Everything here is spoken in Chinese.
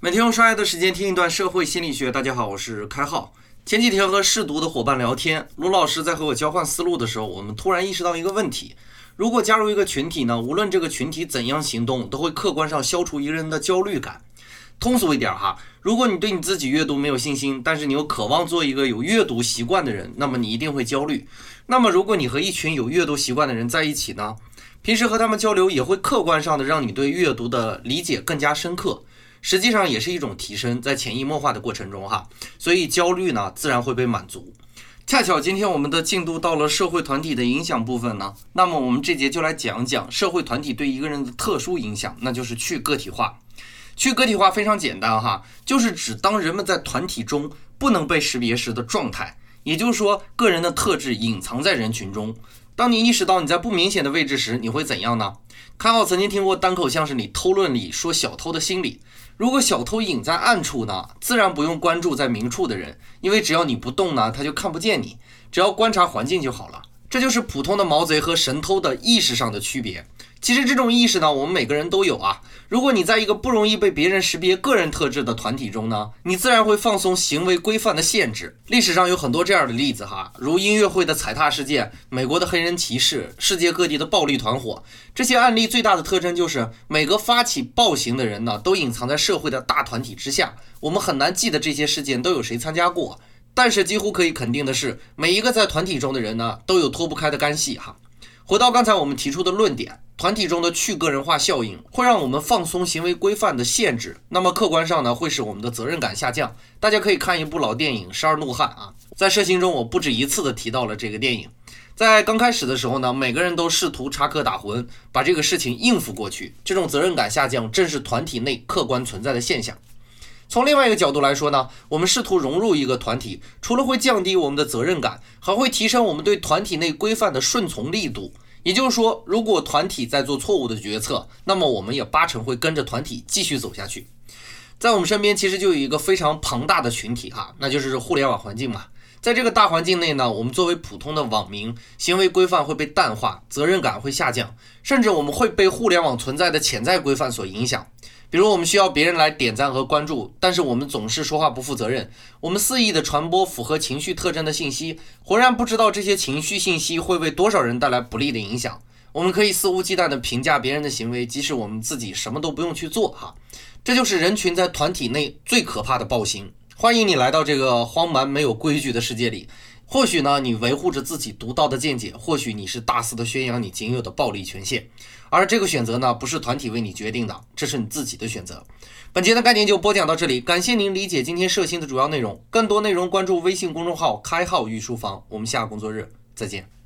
每天用刷牙的时间听一段社会心理学。大家好，我是开浩。前几天和试读的伙伴聊天，卢老师在和我交换思路的时候，我们突然意识到一个问题：如果加入一个群体呢，无论这个群体怎样行动，都会客观上消除一个人的焦虑感。通俗一点哈，如果你对你自己阅读没有信心，但是你又渴望做一个有阅读习惯的人，那么你一定会焦虑。那么如果你和一群有阅读习惯的人在一起呢，平时和他们交流也会客观上的让你对阅读的理解更加深刻。实际上也是一种提升，在潜移默化的过程中，哈，所以焦虑呢自然会被满足。恰巧今天我们的进度到了社会团体的影响部分呢，那么我们这节就来讲讲社会团体对一个人的特殊影响，那就是去个体化。去个体化非常简单哈，就是指当人们在团体中不能被识别时的状态，也就是说个人的特质隐藏在人群中。当你意识到你在不明显的位置时，你会怎样呢？看好曾经听过单口相声里偷论里说小偷的心理。如果小偷隐在暗处呢，自然不用关注在明处的人，因为只要你不动呢，他就看不见你。只要观察环境就好了。这就是普通的毛贼和神偷的意识上的区别。其实这种意识呢，我们每个人都有啊。如果你在一个不容易被别人识别个人特质的团体中呢，你自然会放松行为规范的限制。历史上有很多这样的例子哈，如音乐会的踩踏事件、美国的黑人歧视、世界各地的暴力团伙。这些案例最大的特征就是，每个发起暴行的人呢，都隐藏在社会的大团体之下。我们很难记得这些事件都有谁参加过，但是几乎可以肯定的是，每一个在团体中的人呢，都有脱不开的干系哈。回到刚才我们提出的论点，团体中的去个人化效应会让我们放松行为规范的限制，那么客观上呢，会使我们的责任感下降。大家可以看一部老电影《十二怒汉》啊，在社行中我不止一次的提到了这个电影。在刚开始的时候呢，每个人都试图插科打诨，把这个事情应付过去，这种责任感下降正是团体内客观存在的现象。从另外一个角度来说呢，我们试图融入一个团体，除了会降低我们的责任感，还会提升我们对团体内规范的顺从力度。也就是说，如果团体在做错误的决策，那么我们也八成会跟着团体继续走下去。在我们身边，其实就有一个非常庞大的群体哈，那就是互联网环境嘛。在这个大环境内呢，我们作为普通的网民，行为规范会被淡化，责任感会下降，甚至我们会被互联网存在的潜在规范所影响。比如，我们需要别人来点赞和关注，但是我们总是说话不负责任。我们肆意的传播符合情绪特征的信息，浑然不知道这些情绪信息会为多少人带来不利的影响。我们可以肆无忌惮地评价别人的行为，即使我们自己什么都不用去做。哈，这就是人群在团体内最可怕的暴行。欢迎你来到这个荒蛮没有规矩的世界里。或许呢，你维护着自己独到的见解；或许你是大肆的宣扬你仅有的暴力权限。而这个选择呢，不是团体为你决定的，这是你自己的选择。本节的概念就播讲到这里，感谢您理解今天社星的主要内容。更多内容关注微信公众号“开号御书房”。我们下个工作日再见。